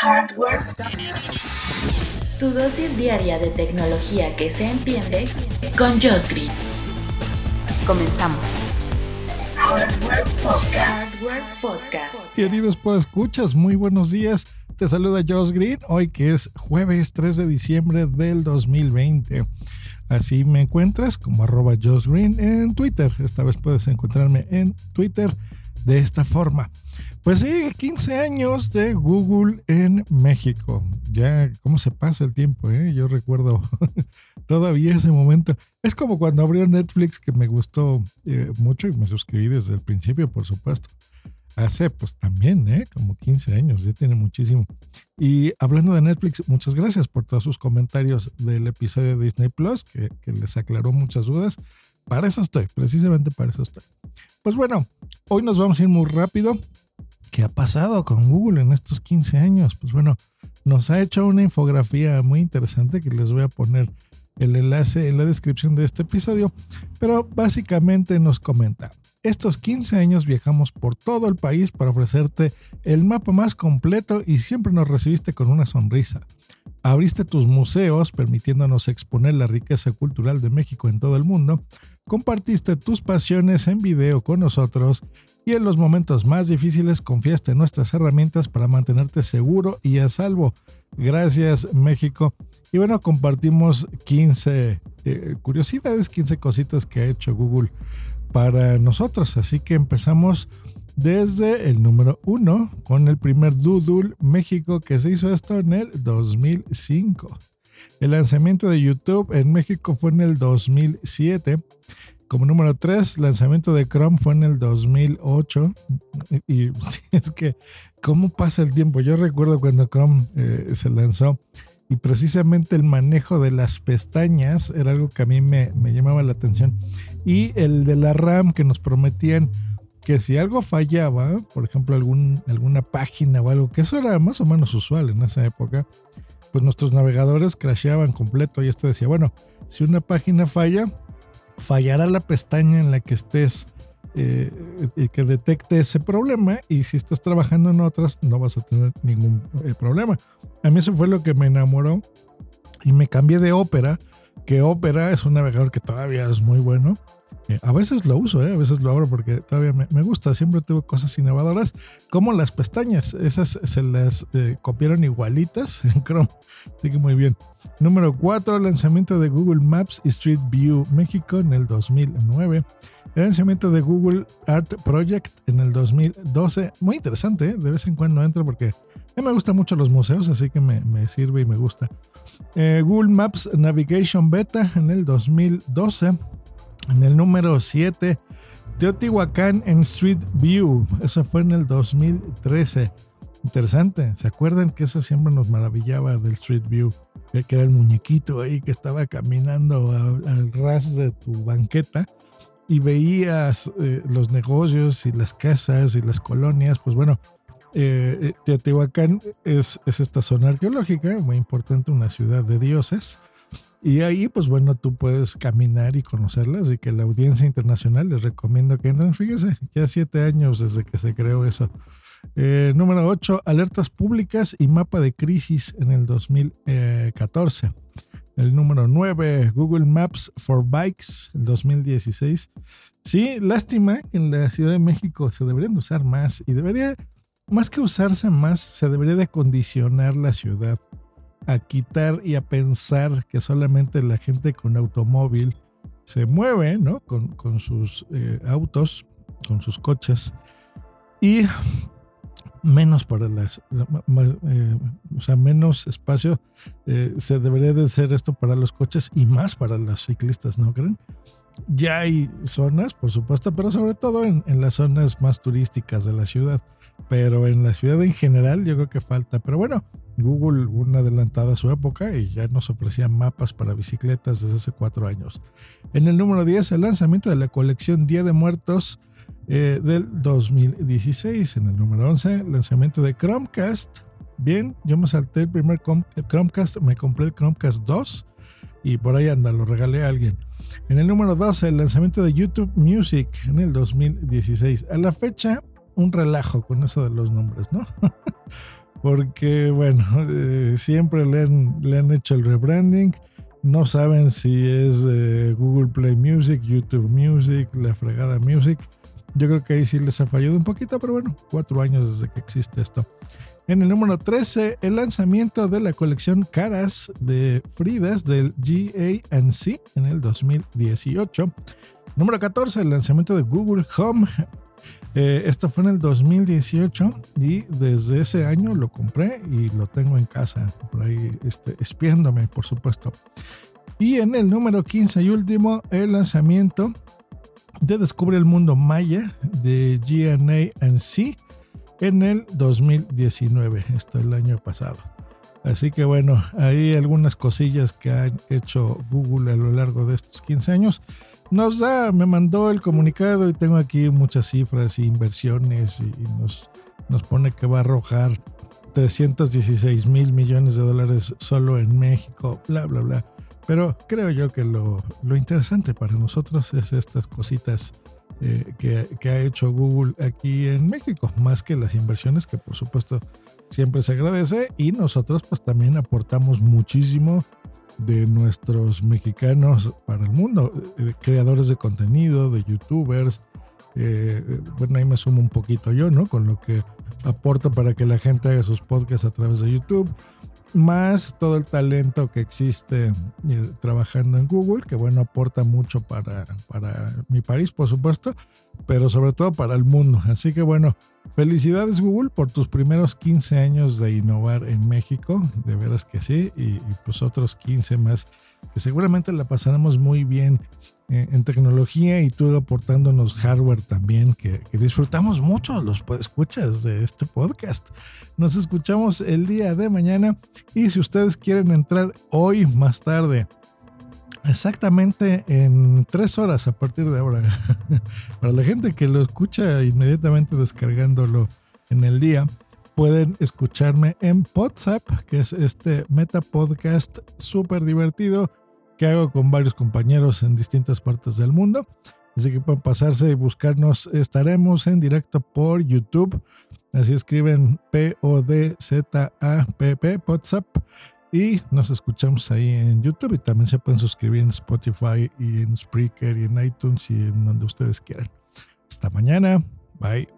Hardware. Tu dosis diaria de tecnología que se entiende con Josh Green. Comenzamos. Hardware Podcast. Hardware Podcast. Queridos escuchas, muy buenos días. Te saluda Josh Green, hoy que es jueves 3 de diciembre del 2020. Así me encuentras como arroba Josh Green en Twitter. Esta vez puedes encontrarme en Twitter de esta forma. Pues sí, 15 años de Google en México. Ya, ¿cómo se pasa el tiempo? Eh? Yo recuerdo todavía ese momento. Es como cuando abrió Netflix, que me gustó eh, mucho y me suscribí desde el principio, por supuesto. Hace pues también, ¿eh? Como 15 años, ya tiene muchísimo. Y hablando de Netflix, muchas gracias por todos sus comentarios del episodio de Disney Plus, que, que les aclaró muchas dudas. Para eso estoy, precisamente para eso estoy. Pues bueno, hoy nos vamos a ir muy rápido. ¿Qué ha pasado con Google en estos 15 años? Pues bueno, nos ha hecho una infografía muy interesante que les voy a poner el enlace en la descripción de este episodio, pero básicamente nos comenta, estos 15 años viajamos por todo el país para ofrecerte el mapa más completo y siempre nos recibiste con una sonrisa. Abriste tus museos permitiéndonos exponer la riqueza cultural de México en todo el mundo compartiste tus pasiones en video con nosotros y en los momentos más difíciles confiaste en nuestras herramientas para mantenerte seguro y a salvo. Gracias México. Y bueno, compartimos 15 eh, curiosidades, 15 cositas que ha hecho Google para nosotros. Así que empezamos desde el número 1 con el primer Doodle México que se hizo esto en el 2005. El lanzamiento de YouTube en México fue en el 2007. Como número 3, lanzamiento de Chrome fue en el 2008. Y, es que, ¿cómo pasa el tiempo? Yo recuerdo cuando Chrome eh, se lanzó y precisamente el manejo de las pestañas era algo que a mí me llamaba la atención. Y el de la RAM que nos prometían que si algo fallaba, por ejemplo, algún, alguna página o algo, que eso era más o menos usual en esa época, pues nuestros navegadores crasheaban completo y este decía, bueno, si una página falla, fallará la pestaña en la que estés eh, y que detecte ese problema y si estás trabajando en otras no vas a tener ningún eh, problema. A mí eso fue lo que me enamoró y me cambié de Opera, que Opera es un navegador que todavía es muy bueno eh, a veces lo uso, eh, a veces lo abro porque todavía me, gusta. Siempre tuve cosas innovadoras, como las pestañas. Esas se las eh, copiaron igualitas en Chrome. Así que muy bien. Número 4, lanzamiento de Google Maps Street View México en el 2009. El lanzamiento de Google Art Project en el 2012. Muy interesante, de vez en cuando entro porque a mí me gustan mucho los museos, así que me sirve y me gusta. Google Maps Navigation Beta en el 2012. En el número 7, Teotihuacán en Street View. Eso fue en el 2013. Interesante. ¿Se acuerdan que eso siempre nos maravillaba del Street View? Que era el muñequito ahí que estaba caminando al, ras de tu banqueta y veías eh, los negocios y las casas y las colonias. Pues bueno, eh, eh, Teotihuacán es, es esta zona arqueológica muy importante, una ciudad de dioses. Y ahí, pues bueno, tú puedes caminar y conocerlas. Y que la audiencia internacional les recomiendo que entren. Fíjese, ya siete años desde que se creó eso. Eh, número 8, alertas públicas y mapa de crisis en el 2014. El número 9, Google Maps for Bikes, el 2016. Sí, lástima que en la Ciudad de México se deberían usar más y debería, más que usarse más, se debería de condicionar la ciudad a quitar y a pensar que solamente la gente con automóvil se mueve, ¿no? Con, sus eh, autos, con sus coches y menos para las, eh, o sea, menos espacio eh, se debería de hacer esto para los coches y más para los ciclistas, ¿no creen? Ya hay zonas, por supuesto, pero sobre todo en, en las zonas más turísticas de la ciudad. Pero en la ciudad en general yo creo que falta. Pero bueno, Google, una adelantada a su época, y ya nos ofrecía mapas para bicicletas desde hace cuatro años. En el número 10, el lanzamiento de la colección Día de Muertos eh, del 2016. En el número 11, lanzamiento de Chromecast. Bien, yo me salté el primer Chromecast, me compré el Chromecast 2 y por ahí anda, lo regalé a alguien. En el número 12, el lanzamiento de YouTube Music en el 2016. A la fecha, un relajo con eso de los nombres, ¿no? porque bueno, eh, siempre le han, le han hecho el rebranding. No saben si es eh, Google Play Music, YouTube Music, la fregada Music. Yo creo que ahí sí les ha fallado un poquito, pero bueno, cuatro años desde que existe esto. En el número 13, el lanzamiento de la colección Caras de Fridas del GANC en el 2018. Número 14, el lanzamiento de Google Home. Eh, esto fue en el 2018 y desde ese año lo compré y lo tengo en casa, por ahí este, espiándome, por supuesto. Y en el número 15 y último, el lanzamiento de Descubre el Mundo Maya de GNA&C en el 2019, esto el año pasado. Así que bueno, hay algunas cosillas que ha hecho Google a lo largo de estos 15 años. Nos da, me mandó el comunicado y tengo aquí muchas cifras y inversiones y, nos, nos pone que va a arrojar 316 mil millones de dólares solo en México, bla, bla, bla. Pero creo yo que lo, lo interesante para nosotros es estas cositas eh, que, ha hecho Google aquí en México, más que las inversiones que por supuesto siempre se agradece y nosotros pues también aportamos muchísimo de nuestros mexicanos para el mundo, eh, creadores de contenido, de youtubers. Eh, bueno, ahí me sumo un poquito yo, ¿no? Con lo que aporto para que la gente haga sus podcasts a través de YouTube más todo el talento que existe eh, trabajando en Google, que bueno, aporta mucho para, para mi país, por supuesto, pero sobre todo para el mundo. Así que bueno, felicidades Google por tus primeros 15 años de innovar en México, de veras que sí, y, pues otros 15 más que seguramente la pasaremos muy bien eh, en tecnología y tú aportándonos hardware también, que, disfrutamos mucho los escuchas de este podcast. Nos escuchamos el día de mañana y si ustedes quieren entrar hoy más tarde, exactamente en tres horas a partir de ahora, para la gente que lo escucha inmediatamente descargándolo en el día, pueden escucharme en WhatsApp, que es este meta podcast súper divertido que hago con varios compañeros en distintas partes del mundo. Así que pueden pasarse y buscarnos. Estaremos en directo por YouTube. Así escriben P-O-D-Z-A-P-P, WhatsApp. Y nos escuchamos ahí en YouTube. Y también se pueden suscribir en Spotify y en Spreaker y en iTunes y en donde ustedes quieran. Hasta mañana. Bye.